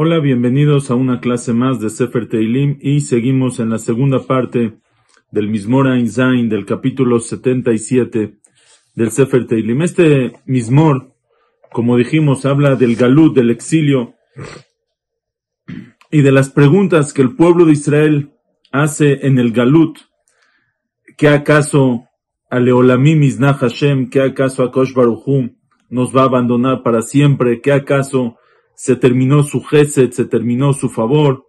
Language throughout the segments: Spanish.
Hola, bienvenidos a una clase más de Sefer Teilim y seguimos en la segunda parte del Mismor Zain del capítulo 77 del Sefer Teilim. Este Mismor, como dijimos, habla del Galut, del exilio y de las preguntas que el pueblo de Israel hace en el Galut. ¿Qué acaso Aleolamim Iznah Hashem? ¿Qué acaso Akosh Baruchum nos va a abandonar para siempre? ¿Qué acaso se terminó su gesed, se terminó su favor,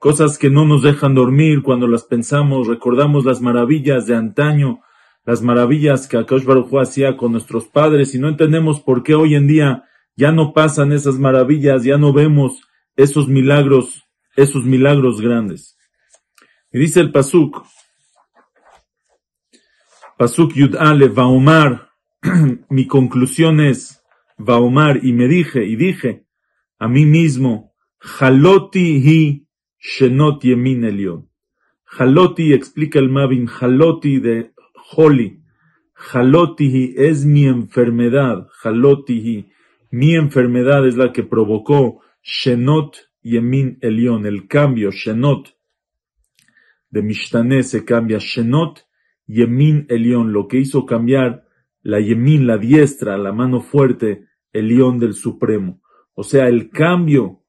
cosas que no nos dejan dormir cuando las pensamos, recordamos las maravillas de antaño, las maravillas que Akash Baruj hacía con nuestros padres y no entendemos por qué hoy en día ya no pasan esas maravillas, ya no vemos esos milagros, esos milagros grandes. Y dice el Pasuk, Pasuk Yud Ale, Vaomar, mi conclusión es, Vaomar, y me dije, y dije, a mí mismo, Jaloti hi shenot yemin elion. Jaloti explica el Mavin, Jaloti de Holi. Jaloti hi es mi enfermedad. Jaloti hi, mi enfermedad es la que provocó Shenot Yemin Elion, el cambio, Shenot. De Mishtane se cambia Shenot Yemin Elion, lo que hizo cambiar la Yemin, la diestra, la mano fuerte, Elión del Supremo. O sea, el cambio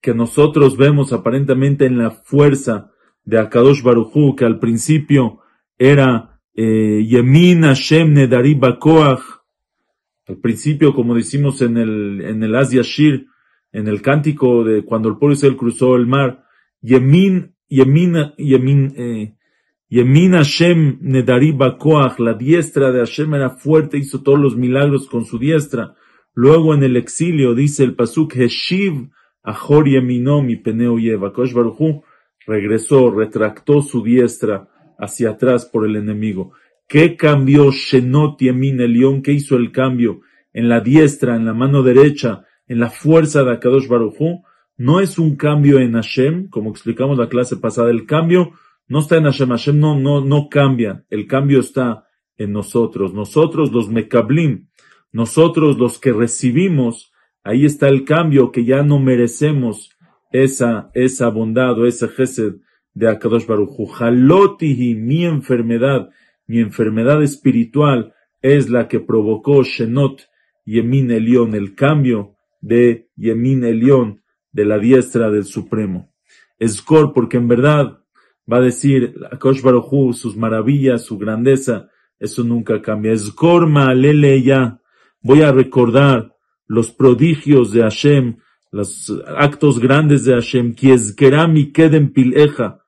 que nosotros vemos aparentemente en la fuerza de Akadosh Baruchu, que al principio era eh, Yemin Hashem Nedari Bakoach, al principio, como decimos en el, en el Asia Shir, en el cántico de cuando el pueblo Israel cruzó el mar, Yemin, Yemin, Yemin, eh, Yemin Hashem Nedari Bakoach, la diestra de Hashem era fuerte, hizo todos los milagros con su diestra. Luego en el exilio dice el pasuk Heshiv Ahor mi peneo yeva. Baruchu regresó, retractó su diestra hacia atrás por el enemigo. ¿Qué cambió Shenot Yemin Elión? ¿Qué hizo el cambio? En la diestra, en la mano derecha, en la fuerza de Akadosh Baruchu. No es un cambio en Hashem, como explicamos la clase pasada. El cambio no está en Hashem. Hashem no, no, no cambia. El cambio está en nosotros. Nosotros, los Mekablim, nosotros los que recibimos, ahí está el cambio que ya no merecemos esa, esa bondad o ese gesed de Akadosh Baruch Jalotihi, mi enfermedad, mi enfermedad espiritual es la que provocó Shenot Yemin Elión, el cambio de Yemin Elión, de la diestra del Supremo. Escor, porque en verdad va a decir Baruch sus maravillas, su grandeza, eso nunca cambia. Escor Maalele ya. Voy a recordar los prodigios de Hashem, los actos grandes de Hashem, mi queden pileja,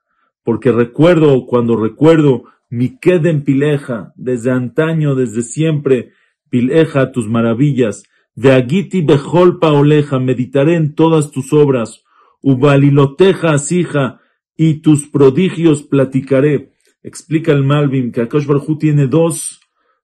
porque recuerdo, cuando recuerdo mi queden pileja, desde antaño, desde siempre, pileja tus maravillas, de agiti bejol paoleja, meditaré en todas tus obras, ubaliloteja asija, y tus prodigios platicaré. Explica el Malvin que Akash Barhu tiene dos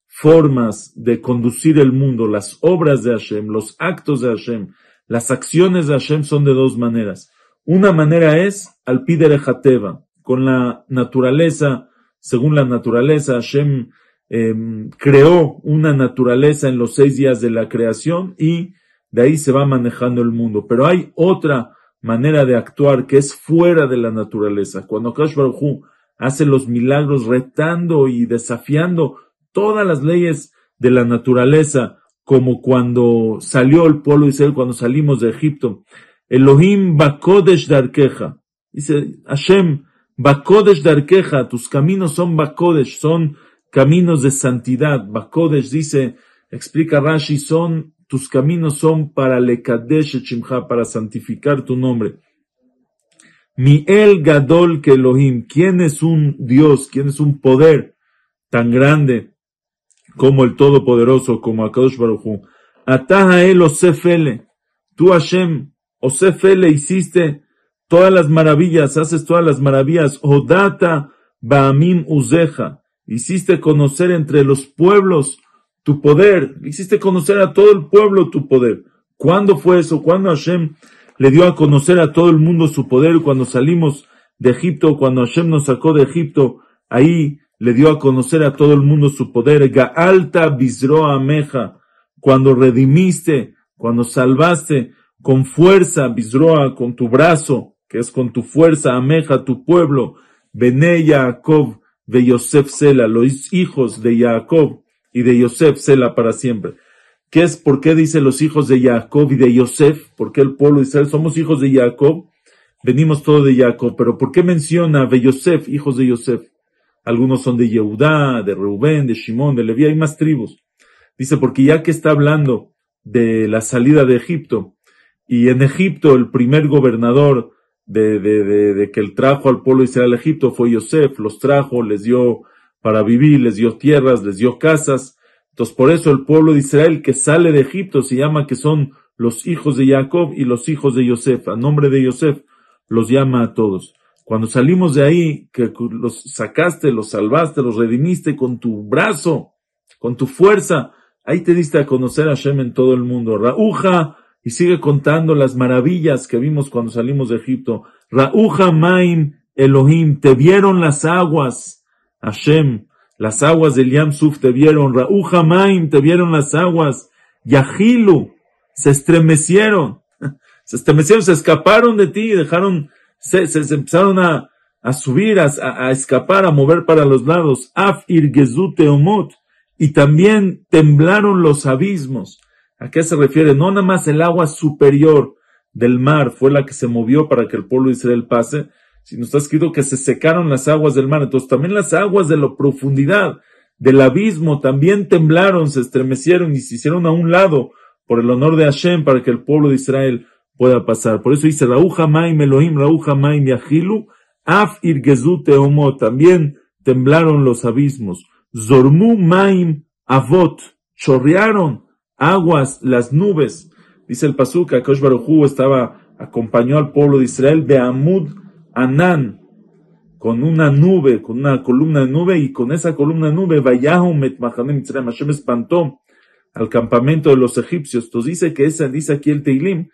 formas de conducir el mundo, las obras de Hashem, los actos de Hashem, las acciones de Hashem son de dos maneras. Una manera es al pidere hateva, con la naturaleza, según la naturaleza, Hashem em, creó una naturaleza en los seis días de la creación y de ahí se va manejando el mundo. Pero hay otra manera de actuar que es fuera de la naturaleza. Cuando Kash Baruj hace los milagros retando y desafiando todas las leyes de la naturaleza, como cuando salió el pueblo de Israel, cuando salimos de Egipto. Elohim Bakodesh Darkeja. Dice Hashem, Bakodesh Darkeja, tus caminos son Bakodesh, son caminos de santidad. Bakodesh dice, explica Rashi, son, tus caminos son para Lekadesh Chimcha, para santificar tu nombre. Mi El Gadol que Elohim, ¿quién es un Dios? ¿Quién es un poder tan grande? como el Todopoderoso, como Akadosh Baruchu. Ataha el Osefele. Tú Hashem, Osefele hiciste todas las maravillas, haces todas las maravillas. Odata Baamim Uzeja. Hiciste conocer entre los pueblos tu poder. Hiciste conocer a todo el pueblo tu poder. ¿Cuándo fue eso? ¿Cuándo Hashem le dio a conocer a todo el mundo su poder? Cuando salimos de Egipto, cuando Hashem nos sacó de Egipto, ahí le dio a conocer a todo el mundo su poder. Gaalta bisroa ameja, cuando redimiste, cuando salvaste con fuerza, bisroa, con tu brazo, que es con tu fuerza, ameja, tu pueblo, Bene Jacob de Yosef Sela, los hijos de Jacob y de Yosef Sela para siempre. ¿Qué es, por qué dice los hijos de Jacob y de Yosef? ¿Por qué el pueblo de Israel somos hijos de Jacob? Venimos todos de Jacob, pero ¿por qué menciona de Yosef, hijos de Yosef? Algunos son de Yehudá, de Reubén, de Shimón, de Leví, hay más tribus. Dice, porque ya que está hablando de la salida de Egipto, y en Egipto el primer gobernador de, de, de, de que él trajo al pueblo de Israel a Egipto fue Yosef, los trajo, les dio para vivir, les dio tierras, les dio casas. Entonces por eso el pueblo de Israel que sale de Egipto se llama que son los hijos de Jacob y los hijos de Yosef. A nombre de Yosef los llama a todos. Cuando salimos de ahí, que los sacaste, los salvaste, los redimiste con tu brazo, con tu fuerza, ahí te diste a conocer a Hashem en todo el mundo. Rauja, y sigue contando las maravillas que vimos cuando salimos de Egipto. Rauja Maim Elohim, te vieron las aguas. Hashem, las aguas del Yam Suf te vieron. Rauja Maim, te vieron las aguas. Yahilu, se estremecieron. Se estremecieron, se escaparon de ti, dejaron, se, se, empezaron a, a subir, a, a, escapar, a mover para los lados. Af Irgezute Omot. Y también temblaron los abismos. ¿A qué se refiere? No nada más el agua superior del mar fue la que se movió para que el pueblo de Israel pase, sino está escrito que se secaron las aguas del mar. Entonces también las aguas de la profundidad del abismo también temblaron, se estremecieron y se hicieron a un lado por el honor de Hashem para que el pueblo de Israel pueda pasar. Por eso dice Rauja Maim Elohim, Rauja Maim Yahilu, Af Irgezu Teomo, también temblaron los abismos. Zormu Maim Avot, chorrearon aguas, las nubes. Dice el Pazuca, Kosh Baruchu estaba, acompañó al pueblo de Israel, Beamud Anan, con una nube, con una columna de nube, y con esa columna de nube, Vayahu Met Mitzrayim, Hashem espantó al campamento de los egipcios. Entonces dice que esa, dice aquí el Teilim,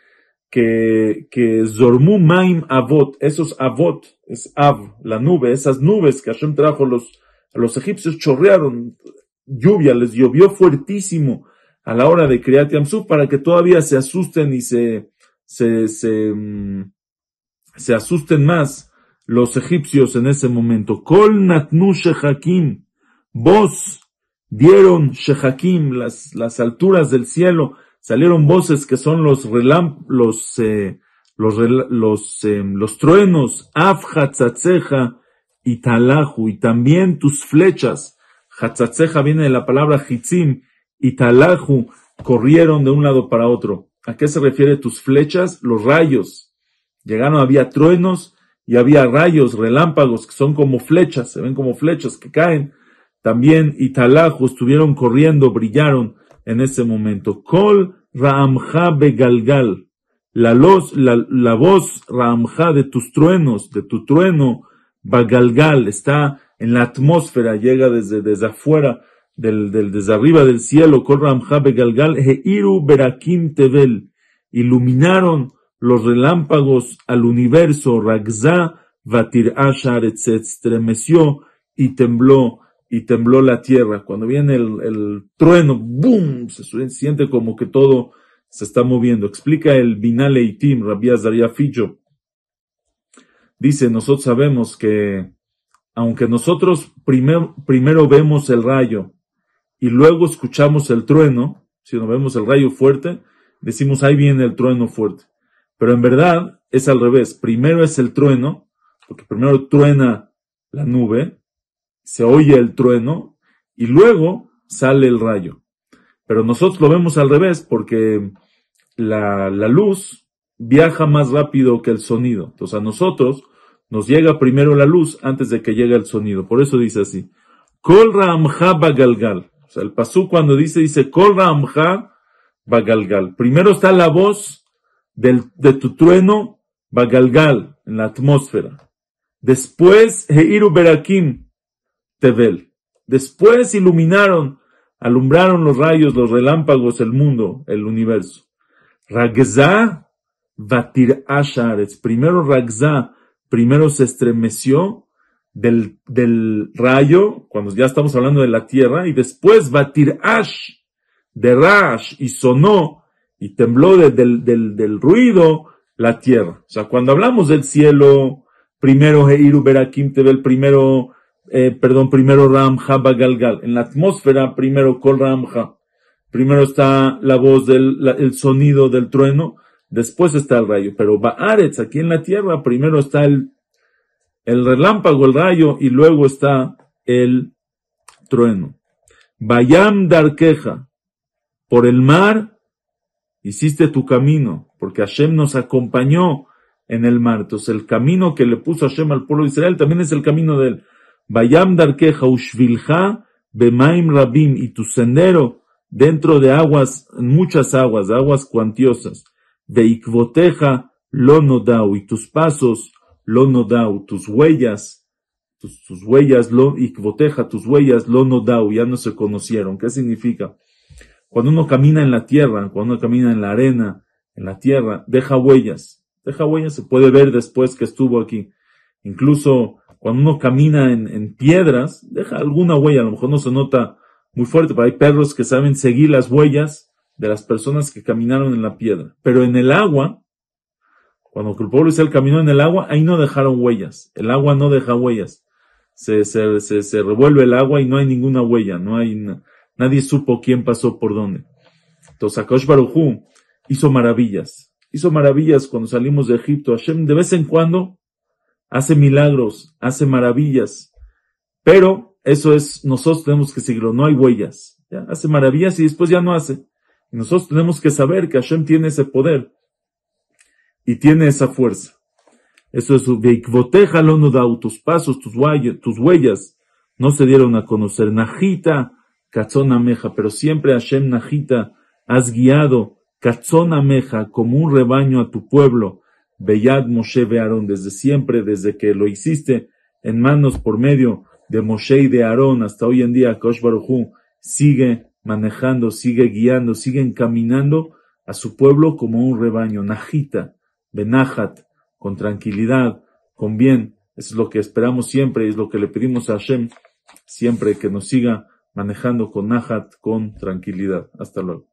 que, que Zormu Maim Avot, esos Avot, es Av, la nube, esas nubes que Hashem trajo los, a los egipcios chorrearon lluvia, les llovió fuertísimo a la hora de Kriyat Yamsuf para que todavía se asusten y se, se, se, mm, se asusten más los egipcios en ese momento. Kol Natnu Shehakim, vos dieron Shehakim, las, las alturas del cielo, salieron voces que son los relam, los, eh, los, los, eh, los truenos, Af y Talahu, y también tus flechas. Hatzatzeja viene de la palabra Hitzim, y Talahu corrieron de un lado para otro. ¿A qué se refiere tus flechas? Los rayos. Llegaron, había truenos y había rayos, relámpagos, que son como flechas, se ven como flechas que caen. También Italahu estuvieron corriendo, brillaron en ese momento. Kol Ramja Begalgal. La, voz, la, la voz Ramja de tus truenos, de tu trueno, Bagalgal, está en la atmósfera, llega desde, desde afuera del, del, desde arriba del cielo, Kol Ramja Begalgal, Heiru Berakim Tevel, iluminaron los relámpagos al universo, Ragza Vatir Ashar, se estremeció y tembló, y tembló la tierra. Cuando viene el, el trueno, ¡boom! Se siente como que todo se está moviendo. Explica el Binal Eitim, Rabbi Azaria Fijo. Dice, nosotros sabemos que, aunque nosotros primero vemos el rayo, y luego escuchamos el trueno, si no vemos el rayo fuerte, decimos ahí viene el trueno fuerte. Pero en verdad es al revés. Primero es el trueno, porque primero truena la nube, se oye el trueno y luego sale el rayo. Pero nosotros lo vemos al revés porque la, la luz viaja más rápido que el sonido. Entonces a nosotros nos llega primero la luz antes de que llegue el sonido. Por eso dice así. Kol Galgal. O sea, el pasú cuando dice, dice, Kol Ramja Bagalgal. Primero está la voz del, de tu trueno, Bagalgal, en la atmósfera. Después, Heiru Berakim, Tevel. Después iluminaron, alumbraron los rayos, los relámpagos, el mundo, el universo. Ragza Vatir Asharetz. Primero Ragza, primero se estremeció del, del rayo, cuando ya estamos hablando de la tierra, y después Batir Ash, de Rash, y sonó, y tembló del, del, ruido, la tierra. O sea, cuando hablamos del cielo, primero Heiru Berakim Tebel, primero, eh, perdón, primero Ramja Bagalgal. En la atmósfera, primero Kol Ramja. Primero está la voz del, el sonido del trueno, después está el rayo. Pero Baaretz, aquí en la tierra, primero está el, el relámpago, el rayo, y luego está el trueno. Bayam Darkeja, por el mar hiciste tu camino, porque Hashem nos acompañó en el mar. Entonces el camino que le puso Hashem al pueblo de Israel también es el camino de él. Bayam Darkeja Ushvilja Bemaim Rabim y tu sendero dentro de aguas, muchas aguas, aguas cuantiosas. Veikvoteja lo nodau y tus pasos lo nodau, tus huellas, tus, tus huellas lo ikvoteja, tus huellas lo nodau, ya no se conocieron. ¿Qué significa? Cuando uno camina en la tierra, cuando uno camina en la arena, en la tierra, deja huellas. Deja huellas, se puede ver después que estuvo aquí. Incluso cuando uno camina en, piedras, deja alguna huella, a lo mejor no se nota muy fuerte, pero hay perros que saben seguir las huellas de las personas que caminaron en la piedra. Pero en el agua, cuando el pueblo Israel caminó en el agua, ahí no dejaron huellas. El agua no deja huellas. Se, se, se, se revuelve el agua y no hay ninguna huella, no hay, Nadie supo quién pasó por dónde. Entonces, Akash Barujú hizo maravillas. Hizo maravillas cuando salimos de Egipto. Hashem de vez en cuando hace milagros, hace maravillas. Pero eso es, nosotros tenemos que seguirlo. No hay huellas. Hace maravillas y después ya no hace. Y nosotros tenemos que saber que Hashem tiene ese poder. Y tiene esa fuerza. Eso es, Veikvoteja tus pasos, tus huellas no se dieron a conocer. Najita, Meja, pero siempre Hashem Najita, has guiado Meja como un rebaño a tu pueblo, Beyad Moshe Aarón, desde siempre, desde que lo hiciste en manos por medio de Moshe y de Aarón hasta hoy en día, Kosh sigue manejando, sigue guiando, sigue encaminando a su pueblo como un rebaño, Najita, Benajat, con tranquilidad, con bien. Es lo que esperamos siempre es lo que le pedimos a Hashem siempre que nos siga manejando con Nahat con tranquilidad. Hasta luego.